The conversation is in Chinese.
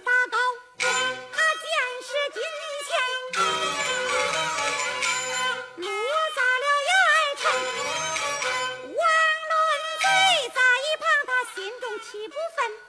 发高，他见是金钱，落砸了爱臣。王伦贼在一旁，他心中气不愤。